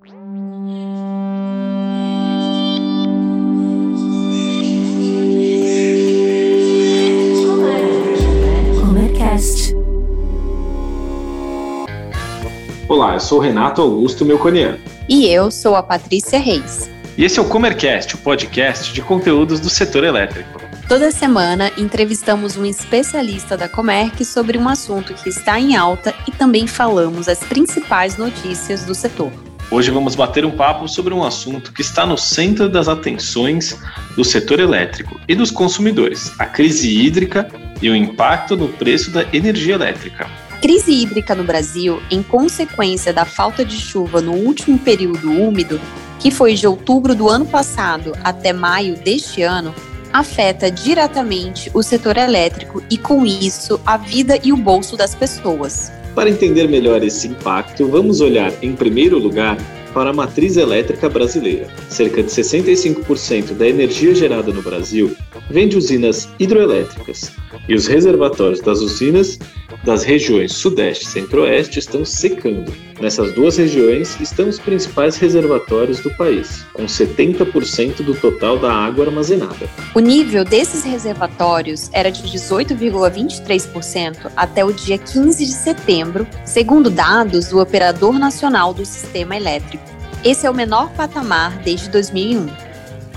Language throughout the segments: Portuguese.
Olá, eu sou o Renato Augusto Melconiano. E eu sou a Patrícia Reis. E esse é o Comercast, o podcast de conteúdos do setor elétrico. Toda semana entrevistamos um especialista da Comerc sobre um assunto que está em alta e também falamos as principais notícias do setor. Hoje vamos bater um papo sobre um assunto que está no centro das atenções do setor elétrico e dos consumidores: a crise hídrica e o impacto no preço da energia elétrica. A crise hídrica no Brasil, em consequência da falta de chuva no último período úmido, que foi de outubro do ano passado até maio deste ano, afeta diretamente o setor elétrico e, com isso, a vida e o bolso das pessoas. Para entender melhor esse impacto, vamos olhar, em primeiro lugar, para a matriz elétrica brasileira. Cerca de 65% da energia gerada no Brasil vem de usinas hidroelétricas, e os reservatórios das usinas das regiões Sudeste e Centro-Oeste estão secando. Nessas duas regiões estão os principais reservatórios do país, com 70% do total da água armazenada. O nível desses reservatórios era de 18,23% até o dia 15 de setembro, segundo dados do Operador Nacional do Sistema Elétrico. Esse é o menor patamar desde 2001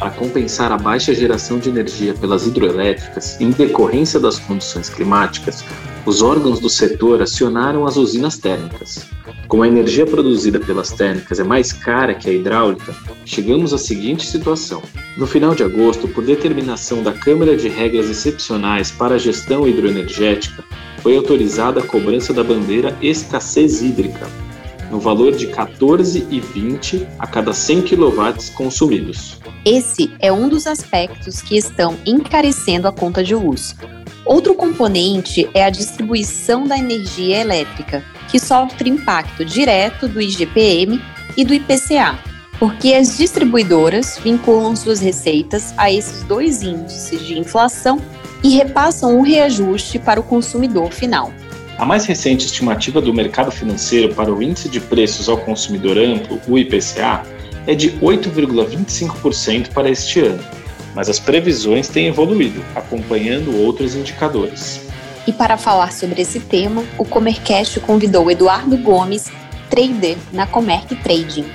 para compensar a baixa geração de energia pelas hidroelétricas em decorrência das condições climáticas, os órgãos do setor acionaram as usinas térmicas. Como a energia produzida pelas térmicas é mais cara que a hidráulica, chegamos à seguinte situação. No final de agosto, por determinação da Câmara de Regras Excepcionais para a Gestão Hidroenergética, foi autorizada a cobrança da bandeira escassez hídrica, no valor de 14,20 a cada 100 kW consumidos. Esse é um dos aspectos que estão encarecendo a conta de luz. Outro componente é a distribuição da energia elétrica, que sofre impacto direto do IGPM e do IPCA, porque as distribuidoras vinculam suas receitas a esses dois índices de inflação e repassam o reajuste para o consumidor final. A mais recente estimativa do mercado financeiro para o índice de preços ao consumidor amplo, o IPCA, é de 8,25% para este ano, mas as previsões têm evoluído, acompanhando outros indicadores. E para falar sobre esse tema, o Comercast convidou Eduardo Gomes, trader na Comerc Trading.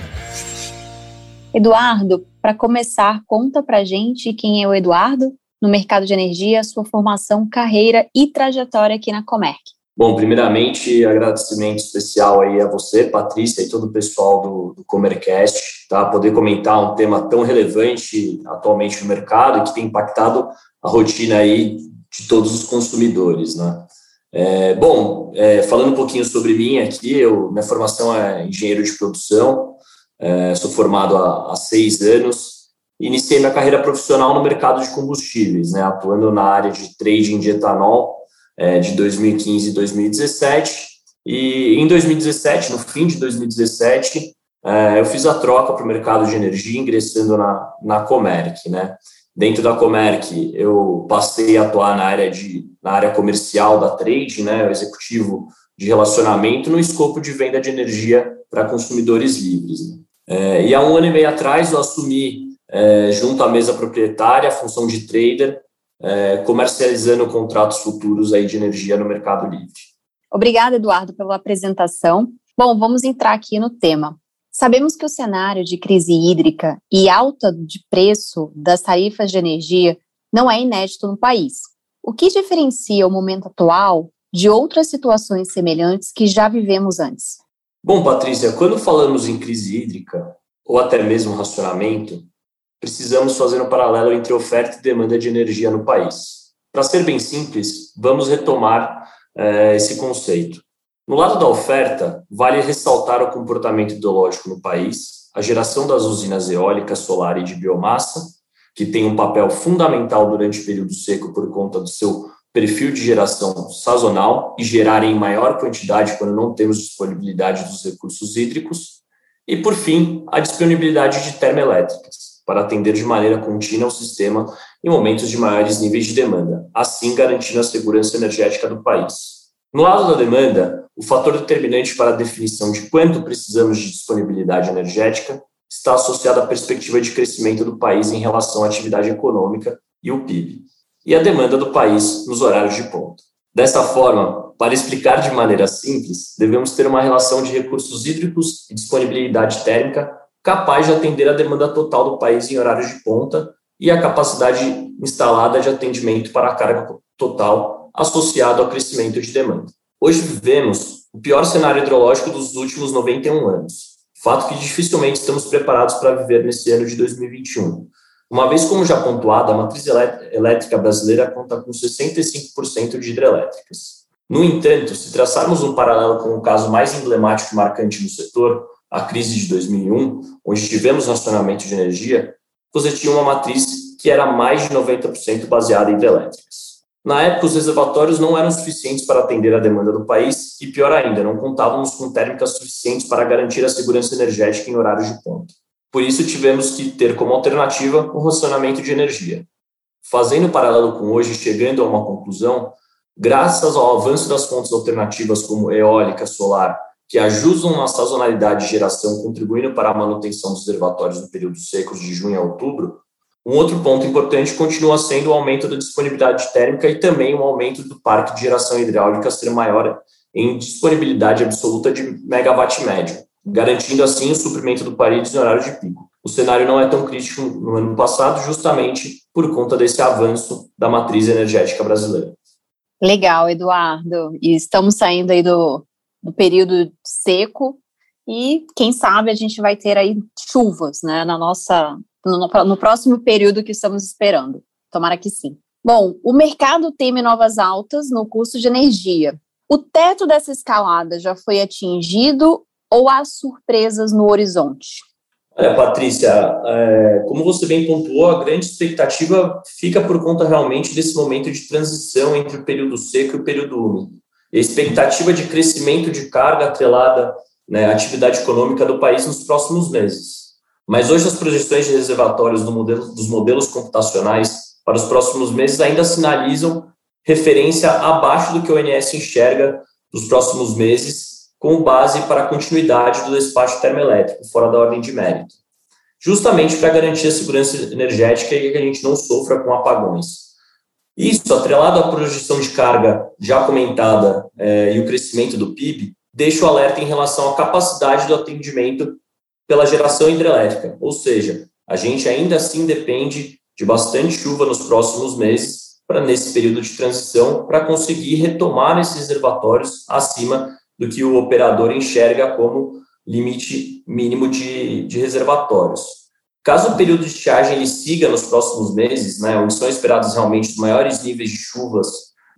Eduardo, para começar, conta para gente quem é o Eduardo no mercado de energia, sua formação, carreira e trajetória aqui na Comerc. Bom, primeiramente, agradecimento especial aí a você, Patrícia, e todo o pessoal do, do Comercast, tá? Poder comentar um tema tão relevante atualmente no mercado e que tem impactado a rotina aí de todos os consumidores, né? É, bom, é, falando um pouquinho sobre mim aqui, eu, minha formação é engenheiro de produção, é, sou formado há, há seis anos, iniciei minha carreira profissional no mercado de combustíveis, né, atuando na área de trading de etanol, é, de 2015 e 2017. E em 2017, no fim de 2017, é, eu fiz a troca para o mercado de energia, ingressando na, na Comerc, né? Dentro da Comerc, eu passei a atuar na área, de, na área comercial da trade, né, o executivo de relacionamento, no escopo de venda de energia para consumidores livres. Né? É, e há um ano e meio atrás, eu assumi, é, junto à mesa proprietária, a função de trader é, comercializando contratos futuros aí de energia no mercado livre. Obrigada, Eduardo, pela apresentação. Bom, vamos entrar aqui no tema. Sabemos que o cenário de crise hídrica e alta de preço das tarifas de energia não é inédito no país. O que diferencia o momento atual de outras situações semelhantes que já vivemos antes? Bom, Patrícia, quando falamos em crise hídrica, ou até mesmo racionamento, precisamos fazer um paralelo entre oferta e demanda de energia no país. Para ser bem simples, vamos retomar eh, esse conceito. No lado da oferta, vale ressaltar o comportamento ideológico no país, a geração das usinas eólicas, solar e de biomassa, que tem um papel fundamental durante o período seco por conta do seu perfil de geração sazonal e gerar em maior quantidade quando não temos disponibilidade dos recursos hídricos, e, por fim, a disponibilidade de termoelétricas, para atender de maneira contínua o sistema em momentos de maiores níveis de demanda, assim garantindo a segurança energética do país. No lado da demanda, o fator determinante para a definição de quanto precisamos de disponibilidade energética está associado à perspectiva de crescimento do país em relação à atividade econômica e o PIB, e a demanda do país nos horários de ponta. Dessa forma, para explicar de maneira simples, devemos ter uma relação de recursos hídricos e disponibilidade térmica capaz de atender a demanda total do país em horários de ponta e a capacidade instalada de atendimento para a carga total associado ao crescimento de demanda. Hoje vivemos o pior cenário hidrológico dos últimos 91 anos, fato que dificilmente estamos preparados para viver nesse ano de 2021. Uma vez como já pontuado, a matriz elétrica brasileira conta com 65% de hidrelétricas. No entanto, se traçarmos um paralelo com o caso mais emblemático e marcante no setor, a crise de 2001, onde tivemos racionamento de energia, você tinha uma matriz que era mais de 90% baseada em hidrelétricas. Na época, os reservatórios não eram suficientes para atender a demanda do país e, pior ainda, não contávamos com térmicas suficientes para garantir a segurança energética em horários de ponta. Por isso, tivemos que ter como alternativa o racionamento de energia. Fazendo paralelo com hoje, chegando a uma conclusão, graças ao avanço das fontes alternativas como eólica, solar que ajudam na sazonalidade de geração, contribuindo para a manutenção dos reservatórios no período secos de junho a outubro, um outro ponto importante continua sendo o aumento da disponibilidade térmica e também o aumento do parque de geração hidráulica ser maior em disponibilidade absoluta de megawatt médio, garantindo assim o suprimento do país em horário de pico. O cenário não é tão crítico no ano passado, justamente por conta desse avanço da matriz energética brasileira. Legal, Eduardo. E estamos saindo aí do, do período seco e quem sabe a gente vai ter aí chuvas, né, na nossa no, no próximo período que estamos esperando. Tomara que sim. Bom, o mercado teme novas altas no custo de energia. O teto dessa escalada já foi atingido ou há surpresas no horizonte? Olha, Patrícia, é, como você bem pontuou, a grande expectativa fica por conta realmente desse momento de transição entre o período seco e o período úmido expectativa de crescimento de carga atrelada né, à atividade econômica do país nos próximos meses. Mas hoje as projeções de reservatórios do modelo, dos modelos computacionais para os próximos meses ainda sinalizam referência abaixo do que o ONS enxerga nos próximos meses, com base para a continuidade do despacho termoelétrico, fora da ordem de mérito. Justamente para garantir a segurança energética e que a gente não sofra com apagões. Isso, atrelado à projeção de carga já comentada é, e o crescimento do PIB, deixa o alerta em relação à capacidade do atendimento pela geração hidrelétrica, ou seja, a gente ainda assim depende de bastante chuva nos próximos meses para nesse período de transição para conseguir retomar esses reservatórios acima do que o operador enxerga como limite mínimo de, de reservatórios. Caso o período de estiagem ele siga nos próximos meses, né, onde são esperados realmente os maiores níveis de chuvas,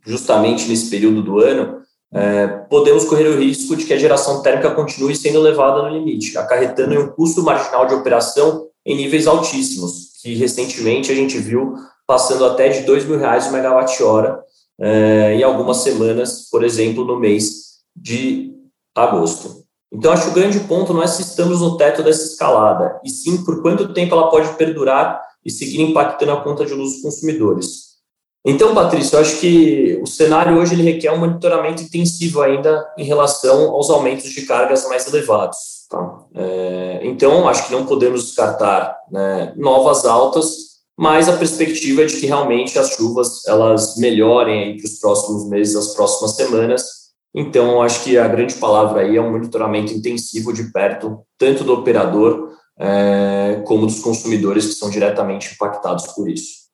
justamente nesse período do ano, é, podemos correr o risco de que a geração térmica continue sendo levada no limite, acarretando em um custo marginal de operação em níveis altíssimos, que recentemente a gente viu passando até de R$ mil reais o megawatt-hora é, em algumas semanas, por exemplo, no mês de agosto. Então, acho que o grande ponto não é se estamos no teto dessa escalada, e sim por quanto tempo ela pode perdurar e seguir impactando a conta de luz dos consumidores. Então, Patrícia, eu acho que o cenário hoje ele requer um monitoramento intensivo ainda em relação aos aumentos de cargas mais elevados. Tá? É, então, acho que não podemos descartar né, novas altas, mas a perspectiva é de que realmente as chuvas elas melhorem para os próximos meses, as próximas semanas, então, acho que a grande palavra aí é um monitoramento intensivo de perto, tanto do operador é, como dos consumidores que são diretamente impactados por isso.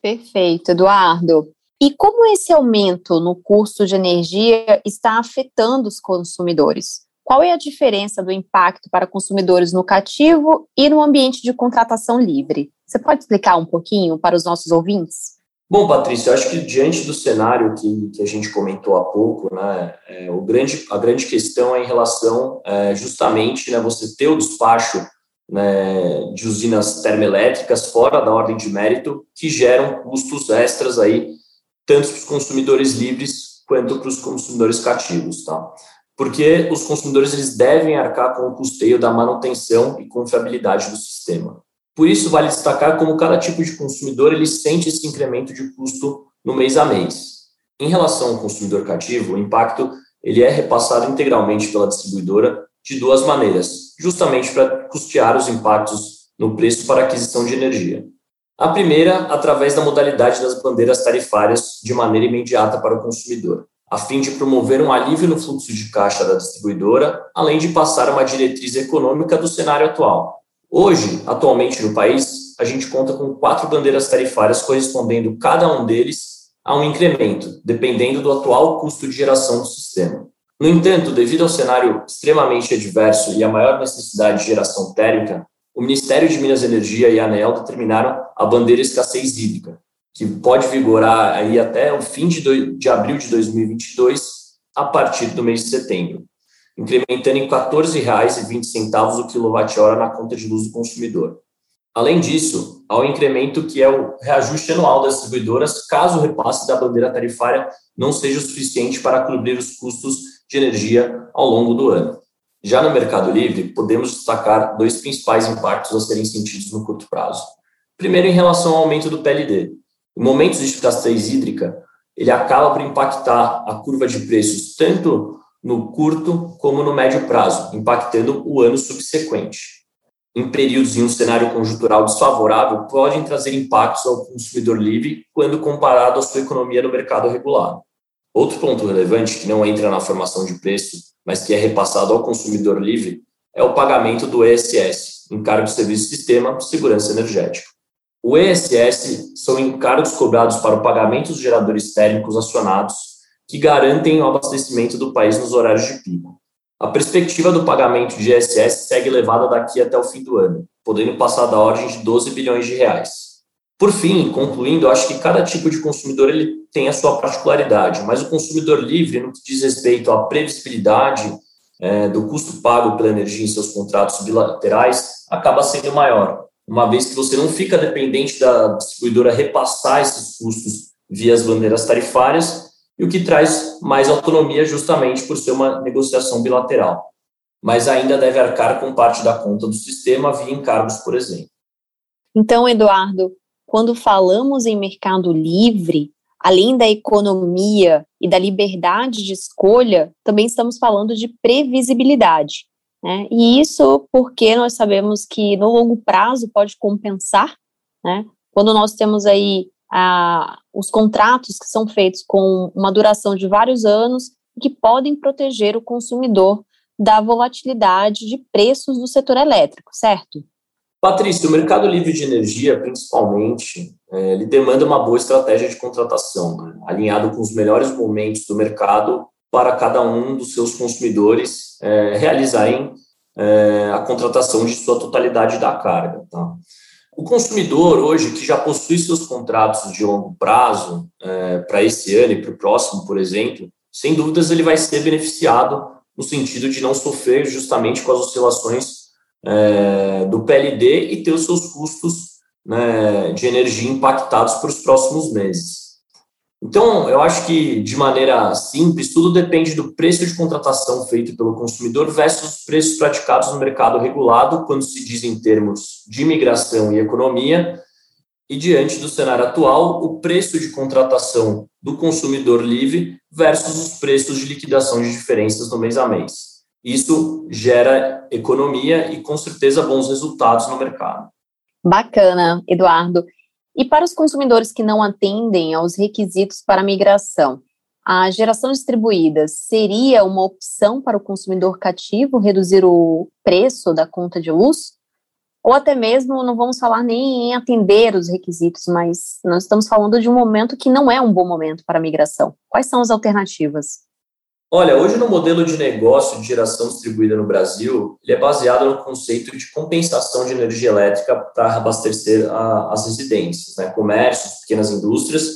Perfeito, Eduardo. E como esse aumento no custo de energia está afetando os consumidores? Qual é a diferença do impacto para consumidores no cativo e no ambiente de contratação livre? Você pode explicar um pouquinho para os nossos ouvintes? Bom, Patrícia, acho que diante do cenário que, que a gente comentou há pouco, né, é, o grande, a grande questão é em relação é, justamente né, você ter o despacho né, de usinas termoelétricas fora da ordem de mérito que geram custos extras aí, tanto para os consumidores livres quanto para os consumidores cativos, tá? Porque os consumidores eles devem arcar com o custeio da manutenção e confiabilidade do sistema. Por isso, vale destacar como cada tipo de consumidor ele sente esse incremento de custo no mês a mês. Em relação ao consumidor cativo, o impacto ele é repassado integralmente pela distribuidora de duas maneiras, justamente para custear os impactos no preço para aquisição de energia. A primeira, através da modalidade das bandeiras tarifárias de maneira imediata para o consumidor, a fim de promover um alívio no fluxo de caixa da distribuidora, além de passar uma diretriz econômica do cenário atual. Hoje, atualmente no país, a gente conta com quatro bandeiras tarifárias correspondendo cada um deles a um incremento, dependendo do atual custo de geração do sistema. No entanto, devido ao cenário extremamente adverso e à maior necessidade de geração térmica, o Ministério de Minas e Energia e a ANEEL determinaram a bandeira escassez hídrica, que pode vigorar aí até o fim de, do, de abril de 2022, a partir do mês de setembro, incrementando em R$ 14,20 o quilowatt-hora na conta de luz do consumidor. Além disso, há o incremento que é o reajuste anual das distribuidoras, caso o repasse da bandeira tarifária não seja o suficiente para cobrir os custos de energia ao longo do ano. Já no Mercado Livre, podemos destacar dois principais impactos a serem sentidos no curto prazo. Primeiro, em relação ao aumento do PLD. Em momentos de escassez hídrica, ele acaba por impactar a curva de preços tanto no curto como no médio prazo, impactando o ano subsequente. Em períodos em um cenário conjuntural desfavorável, podem trazer impactos ao consumidor livre quando comparado à sua economia no mercado regulado. Outro ponto relevante, que não entra na formação de preço, mas que é repassado ao consumidor livre, é o pagamento do ESS, Encargo de Serviço Sistema de Segurança Energética. O ESS são encargos cobrados para o pagamento dos geradores térmicos acionados que garantem o abastecimento do país nos horários de pico. A perspectiva do pagamento de ESS segue elevada daqui até o fim do ano, podendo passar da ordem de 12 bilhões de reais. Por fim, concluindo, acho que cada tipo de consumidor ele tem a sua particularidade, mas o consumidor livre, no que diz respeito à previsibilidade é, do custo pago pela energia em seus contratos bilaterais, acaba sendo maior, uma vez que você não fica dependente da distribuidora repassar esses custos via as bandeiras tarifárias, e o que traz mais autonomia justamente por ser uma negociação bilateral. Mas ainda deve arcar com parte da conta do sistema via encargos, por exemplo. Então, Eduardo, quando falamos em mercado livre, além da economia e da liberdade de escolha, também estamos falando de previsibilidade. Né? E isso porque nós sabemos que no longo prazo pode compensar, né? quando nós temos aí ah, os contratos que são feitos com uma duração de vários anos que podem proteger o consumidor da volatilidade de preços do setor elétrico, certo? Patrícia, o mercado livre de energia, principalmente, é, ele demanda uma boa estratégia de contratação, né, alinhado com os melhores momentos do mercado para cada um dos seus consumidores é, realizarem é, a contratação de sua totalidade da carga. Tá? O consumidor hoje que já possui seus contratos de longo prazo é, para esse ano e para o próximo, por exemplo, sem dúvidas ele vai ser beneficiado no sentido de não sofrer justamente com as oscilações é, do PLD e ter os seus custos né, de energia impactados para os próximos meses. Então, eu acho que, de maneira simples, tudo depende do preço de contratação feito pelo consumidor versus os preços praticados no mercado regulado, quando se diz em termos de imigração e economia, e diante do cenário atual, o preço de contratação do consumidor livre versus os preços de liquidação de diferenças no mês a mês. Isso gera economia e, com certeza, bons resultados no mercado. Bacana, Eduardo. E para os consumidores que não atendem aos requisitos para migração, a geração distribuída seria uma opção para o consumidor cativo reduzir o preço da conta de luz? Ou até mesmo, não vamos falar nem em atender os requisitos, mas nós estamos falando de um momento que não é um bom momento para a migração. Quais são as alternativas? Olha, hoje no modelo de negócio de geração distribuída no Brasil, ele é baseado no conceito de compensação de energia elétrica para abastecer a, as residências, né, comércios, pequenas indústrias,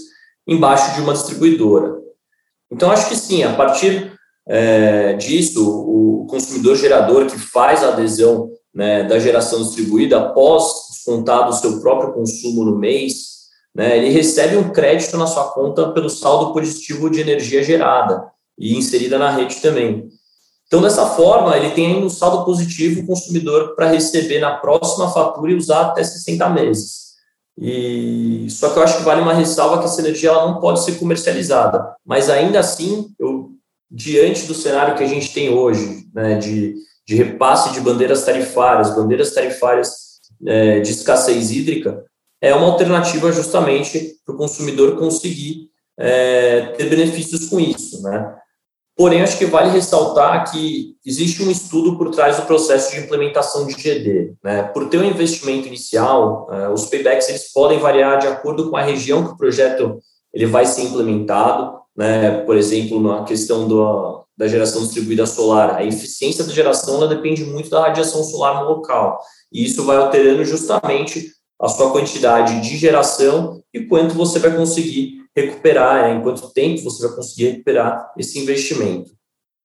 embaixo de uma distribuidora. Então, acho que sim, a partir é, disso, o consumidor gerador que faz a adesão né, da geração distribuída após descontar do seu próprio consumo no mês, né, ele recebe um crédito na sua conta pelo saldo positivo de energia gerada e inserida na rede também. Então, dessa forma, ele tem um saldo positivo o consumidor para receber na próxima fatura e usar até 60 meses. E só que eu acho que vale uma ressalva que essa energia ela não pode ser comercializada, mas ainda assim eu diante do cenário que a gente tem hoje, né, de, de repasse de bandeiras tarifárias, bandeiras tarifárias é, de escassez hídrica, é uma alternativa justamente para o consumidor conseguir é, ter benefícios com isso, né? Porém, acho que vale ressaltar que existe um estudo por trás do processo de implementação de GD. Né? Por ter um investimento inicial, uh, os paybacks eles podem variar de acordo com a região que o projeto ele vai ser implementado. Né? Por exemplo, na questão do, da geração distribuída solar, a eficiência da geração ela depende muito da radiação solar no local. E isso vai alterando justamente a sua quantidade de geração e quanto você vai conseguir recuperar, né, em quanto tempo você vai conseguir recuperar esse investimento.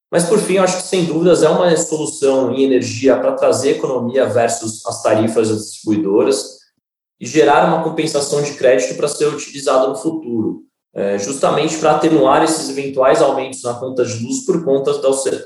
Mas, por fim, eu acho que, sem dúvidas, é uma solução em energia para trazer economia versus as tarifas das distribuidoras e gerar uma compensação de crédito para ser utilizada no futuro, é, justamente para atenuar esses eventuais aumentos na conta de luz por conta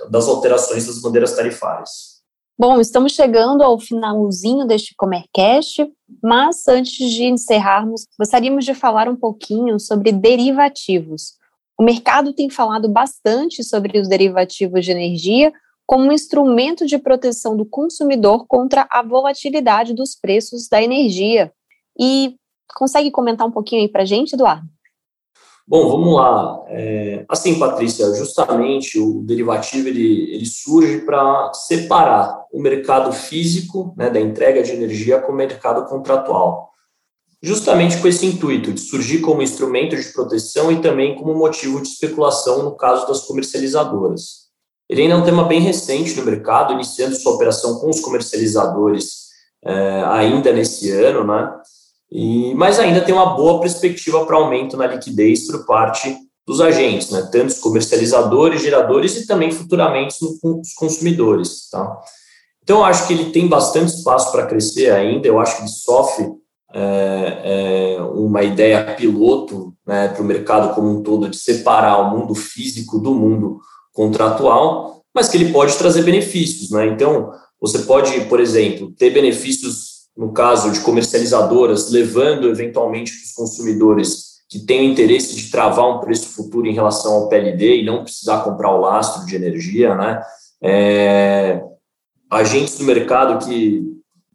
das alterações das bandeiras tarifárias. Bom, estamos chegando ao finalzinho deste Comercast, mas antes de encerrarmos, gostaríamos de falar um pouquinho sobre derivativos. O mercado tem falado bastante sobre os derivativos de energia como um instrumento de proteção do consumidor contra a volatilidade dos preços da energia. E consegue comentar um pouquinho aí para a gente, Eduardo? Bom, vamos lá. É, assim, Patrícia, justamente o derivativo ele, ele surge para separar o mercado físico né, da entrega de energia com o mercado contratual. Justamente com esse intuito de surgir como instrumento de proteção e também como motivo de especulação no caso das comercializadoras. Ele ainda é um tema bem recente no mercado, iniciando sua operação com os comercializadores é, ainda nesse ano, né? E, mas ainda tem uma boa perspectiva para aumento na liquidez por parte dos agentes, né, tanto os comercializadores, geradores e também futuramente os consumidores. Tá? Então, eu acho que ele tem bastante espaço para crescer ainda, eu acho que ele sofre é, é, uma ideia piloto né, para o mercado como um todo de separar o mundo físico do mundo contratual, mas que ele pode trazer benefícios. Né? Então, você pode, por exemplo, ter benefícios no caso de comercializadoras, levando eventualmente para os consumidores que têm o interesse de travar um preço futuro em relação ao PLD e não precisar comprar o lastro de energia, né? É, agentes do mercado que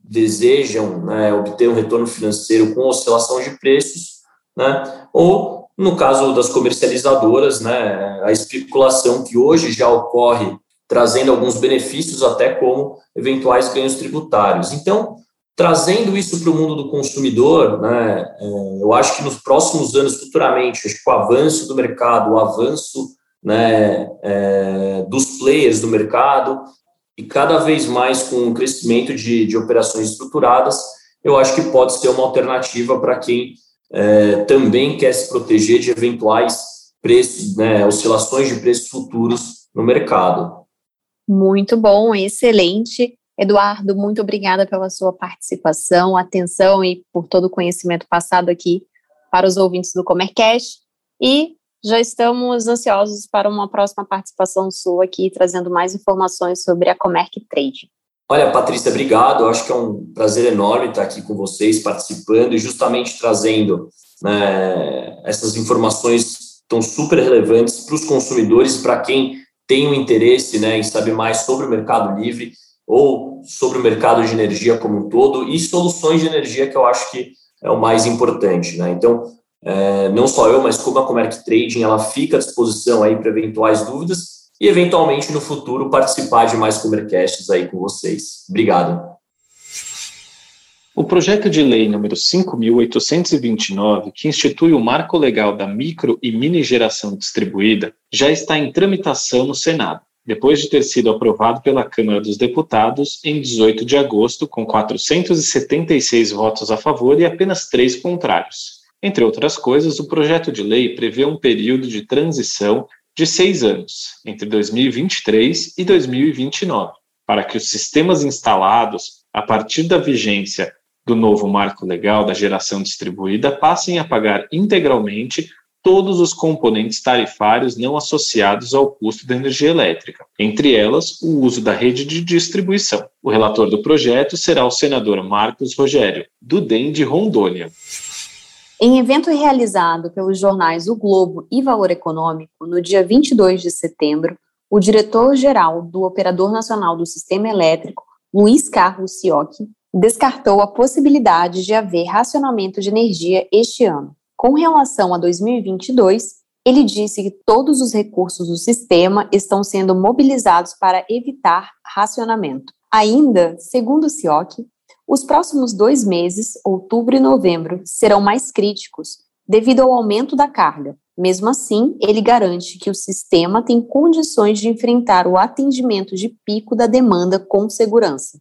desejam né, obter um retorno financeiro com oscilação de preços, né? Ou no caso das comercializadoras, né, a especulação que hoje já ocorre trazendo alguns benefícios até como eventuais ganhos tributários. Então, Trazendo isso para o mundo do consumidor, né, é, eu acho que nos próximos anos, futuramente, acho que o avanço do mercado, o avanço né, é, dos players do mercado e cada vez mais com o crescimento de, de operações estruturadas, eu acho que pode ser uma alternativa para quem é, também quer se proteger de eventuais preços, né, oscilações de preços futuros no mercado. Muito bom, excelente. Eduardo, muito obrigada pela sua participação, atenção e por todo o conhecimento passado aqui para os ouvintes do Comercast. E já estamos ansiosos para uma próxima participação sua aqui, trazendo mais informações sobre a Comerc Trade. Olha, Patrícia, obrigado. Eu acho que é um prazer enorme estar aqui com vocês, participando e justamente trazendo né, essas informações tão super relevantes para os consumidores para quem tem um interesse né, em saber mais sobre o Mercado Livre ou sobre o mercado de energia como um todo e soluções de energia que eu acho que é o mais importante, né? Então, é, não só eu, mas como a Comerc Trading, ela fica à disposição aí para eventuais dúvidas e eventualmente no futuro participar de mais Comercasts aí com vocês. Obrigado. O projeto de lei número 5.829, que institui o marco legal da micro e mini geração distribuída, já está em tramitação no Senado depois de ter sido aprovado pela Câmara dos Deputados em 18 de agosto, com 476 votos a favor e apenas três contrários. Entre outras coisas, o projeto de lei prevê um período de transição de seis anos, entre 2023 e 2029, para que os sistemas instalados a partir da vigência do novo marco legal da geração distribuída passem a pagar integralmente todos os componentes tarifários não associados ao custo da energia elétrica, entre elas o uso da rede de distribuição. O relator do projeto será o senador Marcos Rogério, do DEM de Rondônia. Em evento realizado pelos jornais O Globo e Valor Econômico, no dia 22 de setembro, o diretor-geral do Operador Nacional do Sistema Elétrico, Luiz Carlos Siocchi, descartou a possibilidade de haver racionamento de energia este ano. Com relação a 2022, ele disse que todos os recursos do sistema estão sendo mobilizados para evitar racionamento. Ainda, segundo Siocchi, os próximos dois meses, outubro e novembro, serão mais críticos devido ao aumento da carga. Mesmo assim, ele garante que o sistema tem condições de enfrentar o atendimento de pico da demanda com segurança.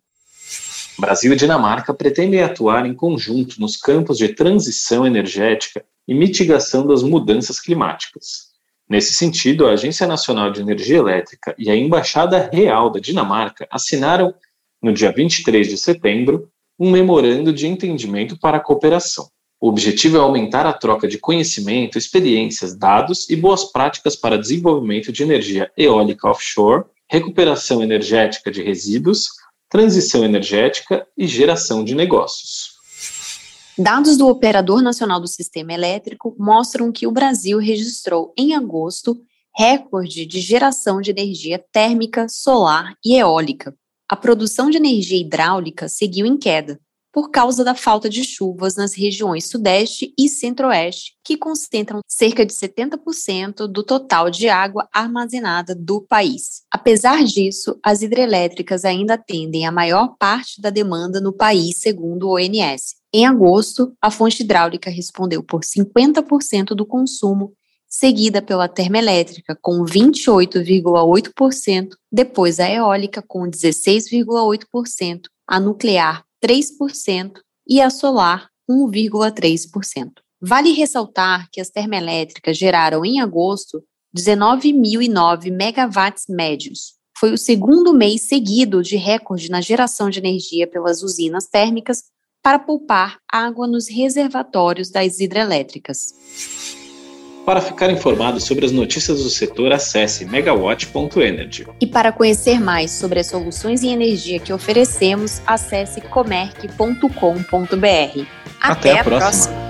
Brasil e Dinamarca pretendem atuar em conjunto nos campos de transição energética e mitigação das mudanças climáticas. Nesse sentido, a Agência Nacional de Energia Elétrica e a Embaixada Real da Dinamarca assinaram, no dia 23 de setembro, um memorando de entendimento para a cooperação. O objetivo é aumentar a troca de conhecimento, experiências, dados e boas práticas para desenvolvimento de energia eólica offshore, recuperação energética de resíduos, transição energética e geração de negócios. Dados do Operador Nacional do Sistema Elétrico mostram que o Brasil registrou em agosto recorde de geração de energia térmica, solar e eólica, a produção de energia hidráulica seguiu em queda, por causa da falta de chuvas nas regiões Sudeste e Centro-Oeste, que concentram cerca de 70% do total de água armazenada do país. Apesar disso, as hidrelétricas ainda atendem a maior parte da demanda no país, segundo o ONS. Em agosto, a fonte hidráulica respondeu por 50% do consumo seguida pela termoelétrica com 28,8%, depois a eólica com 16,8%, a nuclear 3% e a solar 1,3%. Vale ressaltar que as termoelétricas geraram em agosto 19.009 megawatts médios. Foi o segundo mês seguido de recorde na geração de energia pelas usinas térmicas para poupar água nos reservatórios das hidrelétricas. Para ficar informado sobre as notícias do setor, acesse megawatt.energy. E para conhecer mais sobre as soluções em energia que oferecemos, acesse comerc.com.br. Até, Até a próxima. próxima.